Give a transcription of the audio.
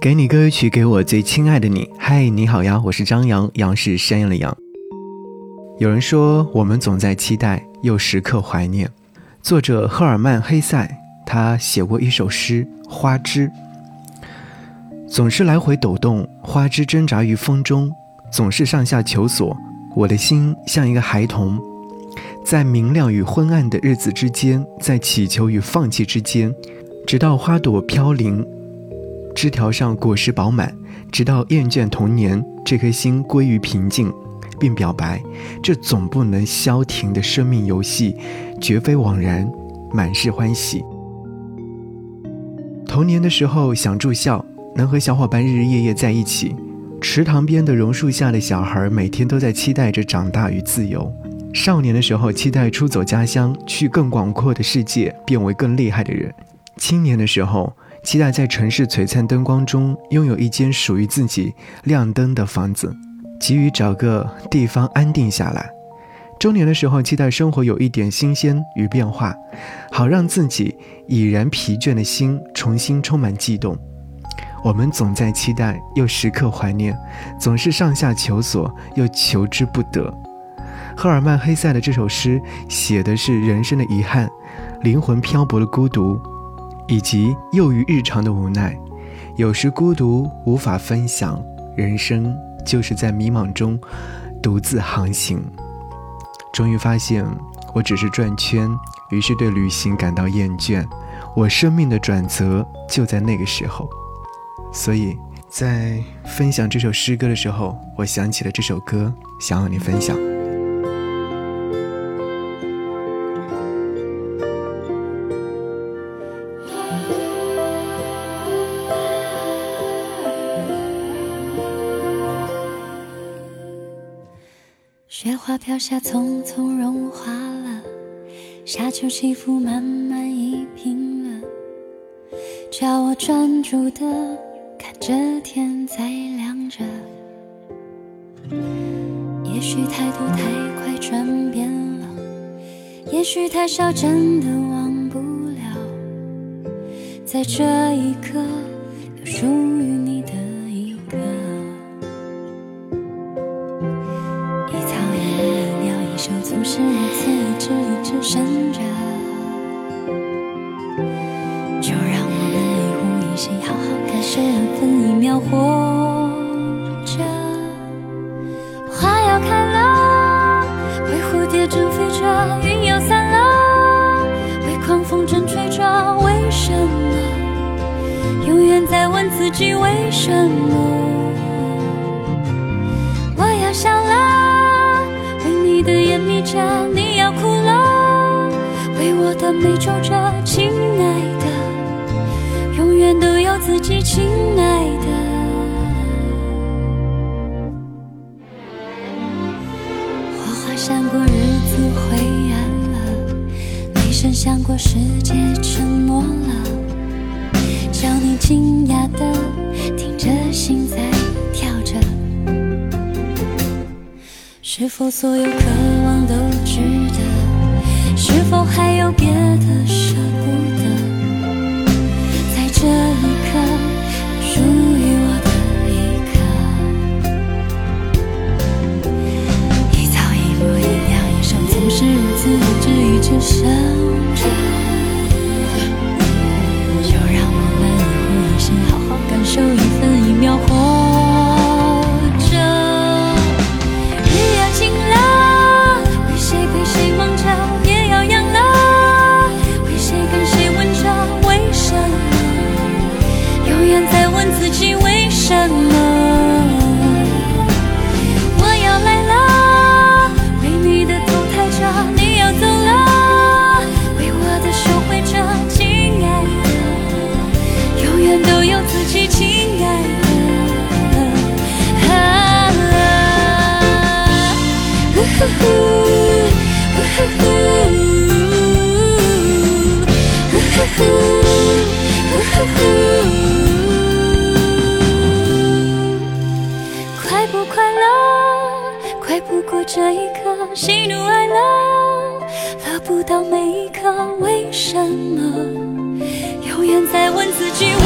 给你歌曲，给我最亲爱的你。嗨，你好呀，我是张扬，杨是山羊的羊。有人说，我们总在期待，又时刻怀念。作者赫尔曼·黑塞，他写过一首诗《花枝》，总是来回抖动，花枝挣扎于风中，总是上下求索。我的心像一个孩童，在明亮与昏暗的日子之间，在祈求与放弃之间，直到花朵飘零。枝条上果实饱满，直到厌倦童年，这颗心归于平静，并表白：这总不能消停的生命游戏，绝非枉然，满是欢喜。童年的时候想住校，能和小伙伴日日夜夜在一起。池塘边的榕树下的小孩，每天都在期待着长大与自由。少年的时候期待出走家乡，去更广阔的世界，变为更厉害的人。青年的时候。期待在城市璀璨灯光中拥有一间属于自己亮灯的房子，急于找个地方安定下来。中年的时候，期待生活有一点新鲜与变化，好让自己已然疲倦的心重新充满悸动。我们总在期待，又时刻怀念，总是上下求索，又求之不得。赫尔曼·黑塞的这首诗写的是人生的遗憾，灵魂漂泊的孤独。以及囿于日常的无奈，有时孤独无法分享，人生就是在迷茫中独自航行。终于发现我只是转圈，于是对旅行感到厌倦。我生命的转折就在那个时候，所以在分享这首诗歌的时候，我想起了这首歌，想和你分享。雪花飘下，匆匆融化了；沙丘起伏，慢慢移平了。叫我专注的看着天在亮着。也许太多太快转变了，也许太少真的忘不了。在这一刻，有属于你的。是如此一直一直深着，就让我们一呼一吸，好好感受一分一秒活着。花要开了，为蝴蝶正飞着；云要散了，为狂风正吹着。为什么？永远在问自己为什么？为我的美皱着，亲爱的，永远都有自己，亲爱的。花花闪过，日子灰暗了，雷声响过，世界沉默了，叫你惊讶的听着心在跳着。是否所有渴亲爱的快不快乐？快不过这一刻，喜怒哀乐，乐不到每一刻，为什么？永远在问自己？